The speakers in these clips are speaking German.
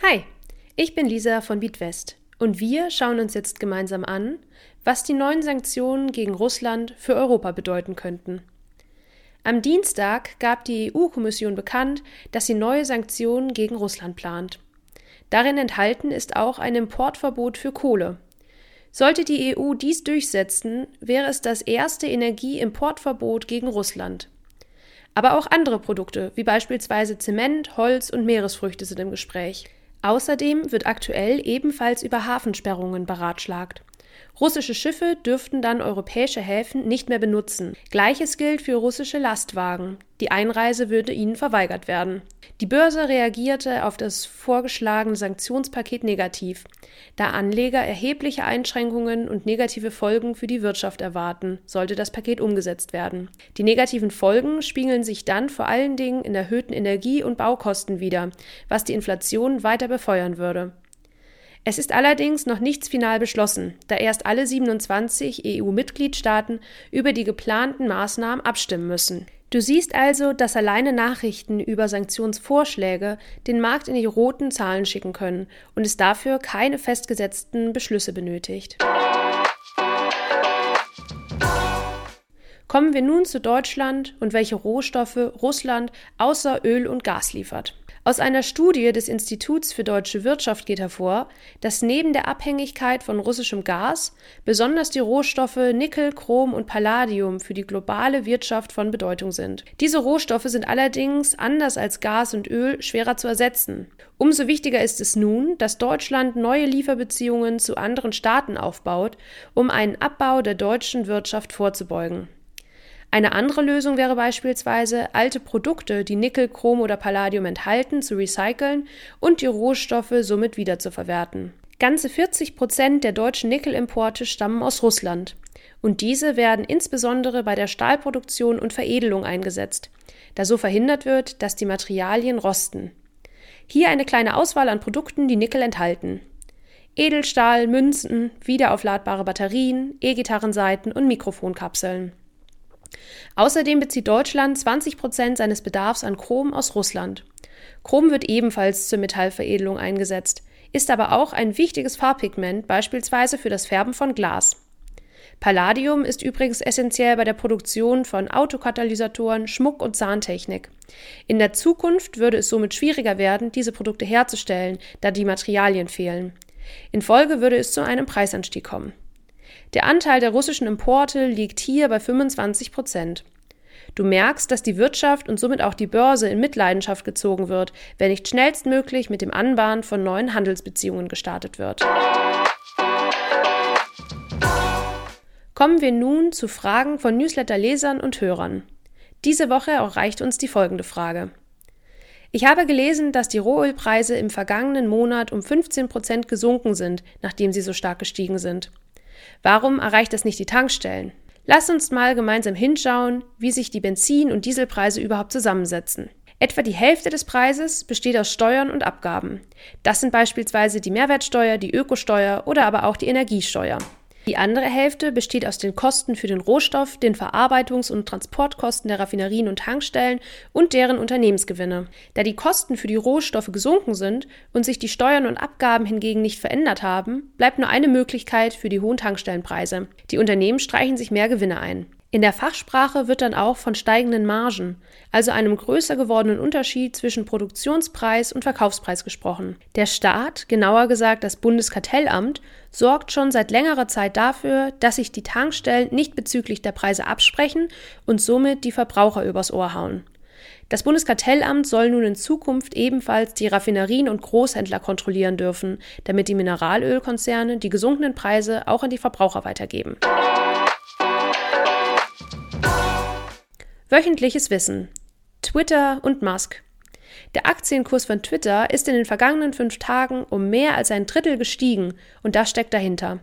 Hi, ich bin Lisa von BeatWest und wir schauen uns jetzt gemeinsam an, was die neuen Sanktionen gegen Russland für Europa bedeuten könnten. Am Dienstag gab die EU-Kommission bekannt, dass sie neue Sanktionen gegen Russland plant. Darin enthalten ist auch ein Importverbot für Kohle. Sollte die EU dies durchsetzen, wäre es das erste Energieimportverbot gegen Russland. Aber auch andere Produkte, wie beispielsweise Zement, Holz und Meeresfrüchte sind im Gespräch. Außerdem wird aktuell ebenfalls über Hafensperrungen beratschlagt. Russische Schiffe dürften dann europäische Häfen nicht mehr benutzen. Gleiches gilt für russische Lastwagen. Die Einreise würde ihnen verweigert werden. Die Börse reagierte auf das vorgeschlagene Sanktionspaket negativ, da Anleger erhebliche Einschränkungen und negative Folgen für die Wirtschaft erwarten, sollte das Paket umgesetzt werden. Die negativen Folgen spiegeln sich dann vor allen Dingen in erhöhten Energie- und Baukosten wider, was die Inflation weiter befeuern würde. Es ist allerdings noch nichts final beschlossen, da erst alle 27 EU-Mitgliedstaaten über die geplanten Maßnahmen abstimmen müssen. Du siehst also, dass alleine Nachrichten über Sanktionsvorschläge den Markt in die roten Zahlen schicken können und es dafür keine festgesetzten Beschlüsse benötigt. Kommen wir nun zu Deutschland und welche Rohstoffe Russland außer Öl und Gas liefert. Aus einer Studie des Instituts für deutsche Wirtschaft geht hervor, dass neben der Abhängigkeit von russischem Gas besonders die Rohstoffe Nickel, Chrom und Palladium für die globale Wirtschaft von Bedeutung sind. Diese Rohstoffe sind allerdings, anders als Gas und Öl, schwerer zu ersetzen. Umso wichtiger ist es nun, dass Deutschland neue Lieferbeziehungen zu anderen Staaten aufbaut, um einen Abbau der deutschen Wirtschaft vorzubeugen. Eine andere Lösung wäre beispielsweise, alte Produkte, die Nickel, Chrom oder Palladium enthalten, zu recyceln und die Rohstoffe somit wiederzuverwerten. Ganze 40 Prozent der deutschen Nickelimporte stammen aus Russland. Und diese werden insbesondere bei der Stahlproduktion und Veredelung eingesetzt, da so verhindert wird, dass die Materialien rosten. Hier eine kleine Auswahl an Produkten, die Nickel enthalten. Edelstahl, Münzen, wiederaufladbare Batterien, E-Gitarrenseiten und Mikrofonkapseln. Außerdem bezieht Deutschland 20 Prozent seines Bedarfs an Chrom aus Russland. Chrom wird ebenfalls zur Metallveredelung eingesetzt, ist aber auch ein wichtiges Farbpigment, beispielsweise für das Färben von Glas. Palladium ist übrigens essentiell bei der Produktion von Autokatalysatoren, Schmuck und Zahntechnik. In der Zukunft würde es somit schwieriger werden, diese Produkte herzustellen, da die Materialien fehlen. In Folge würde es zu einem Preisanstieg kommen. Der Anteil der russischen Importe liegt hier bei 25 Prozent. Du merkst, dass die Wirtschaft und somit auch die Börse in Mitleidenschaft gezogen wird, wenn nicht schnellstmöglich mit dem Anbahnen von neuen Handelsbeziehungen gestartet wird. Kommen wir nun zu Fragen von Newsletter-Lesern und Hörern. Diese Woche erreicht uns die folgende Frage. Ich habe gelesen, dass die Rohölpreise im vergangenen Monat um 15 Prozent gesunken sind, nachdem sie so stark gestiegen sind. Warum erreicht das nicht die Tankstellen? Lass uns mal gemeinsam hinschauen, wie sich die Benzin- und Dieselpreise überhaupt zusammensetzen. Etwa die Hälfte des Preises besteht aus Steuern und Abgaben. Das sind beispielsweise die Mehrwertsteuer, die Ökosteuer oder aber auch die Energiesteuer. Die andere Hälfte besteht aus den Kosten für den Rohstoff, den Verarbeitungs- und Transportkosten der Raffinerien und Tankstellen und deren Unternehmensgewinne. Da die Kosten für die Rohstoffe gesunken sind und sich die Steuern und Abgaben hingegen nicht verändert haben, bleibt nur eine Möglichkeit für die hohen Tankstellenpreise. Die Unternehmen streichen sich mehr Gewinne ein. In der Fachsprache wird dann auch von steigenden Margen, also einem größer gewordenen Unterschied zwischen Produktionspreis und Verkaufspreis gesprochen. Der Staat, genauer gesagt das Bundeskartellamt, sorgt schon seit längerer Zeit dafür, dass sich die Tankstellen nicht bezüglich der Preise absprechen und somit die Verbraucher übers Ohr hauen. Das Bundeskartellamt soll nun in Zukunft ebenfalls die Raffinerien und Großhändler kontrollieren dürfen, damit die Mineralölkonzerne die gesunkenen Preise auch an die Verbraucher weitergeben. Wöchentliches Wissen. Twitter und Musk. Der Aktienkurs von Twitter ist in den vergangenen fünf Tagen um mehr als ein Drittel gestiegen und das steckt dahinter.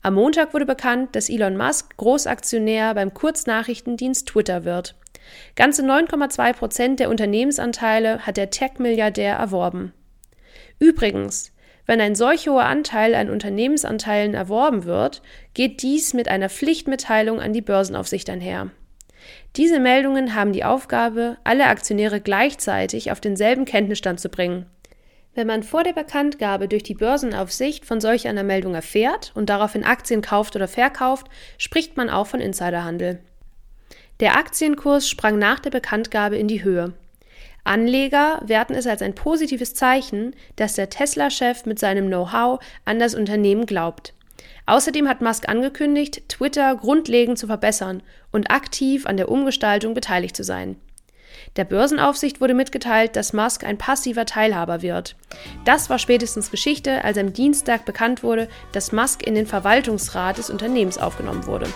Am Montag wurde bekannt, dass Elon Musk Großaktionär beim Kurznachrichtendienst Twitter wird. Ganze 9,2 Prozent der Unternehmensanteile hat der Tech-Milliardär erworben. Übrigens, wenn ein solch hoher Anteil an Unternehmensanteilen erworben wird, geht dies mit einer Pflichtmitteilung an die Börsenaufsicht einher. Diese Meldungen haben die Aufgabe, alle Aktionäre gleichzeitig auf denselben Kenntnisstand zu bringen. Wenn man vor der Bekanntgabe durch die Börsenaufsicht von solch einer Meldung erfährt und daraufhin Aktien kauft oder verkauft, spricht man auch von Insiderhandel. Der Aktienkurs sprang nach der Bekanntgabe in die Höhe. Anleger werten es als ein positives Zeichen, dass der Tesla-Chef mit seinem Know-how an das Unternehmen glaubt. Außerdem hat Musk angekündigt, Twitter grundlegend zu verbessern und aktiv an der Umgestaltung beteiligt zu sein. Der Börsenaufsicht wurde mitgeteilt, dass Musk ein passiver Teilhaber wird. Das war spätestens Geschichte, als am Dienstag bekannt wurde, dass Musk in den Verwaltungsrat des Unternehmens aufgenommen wurde.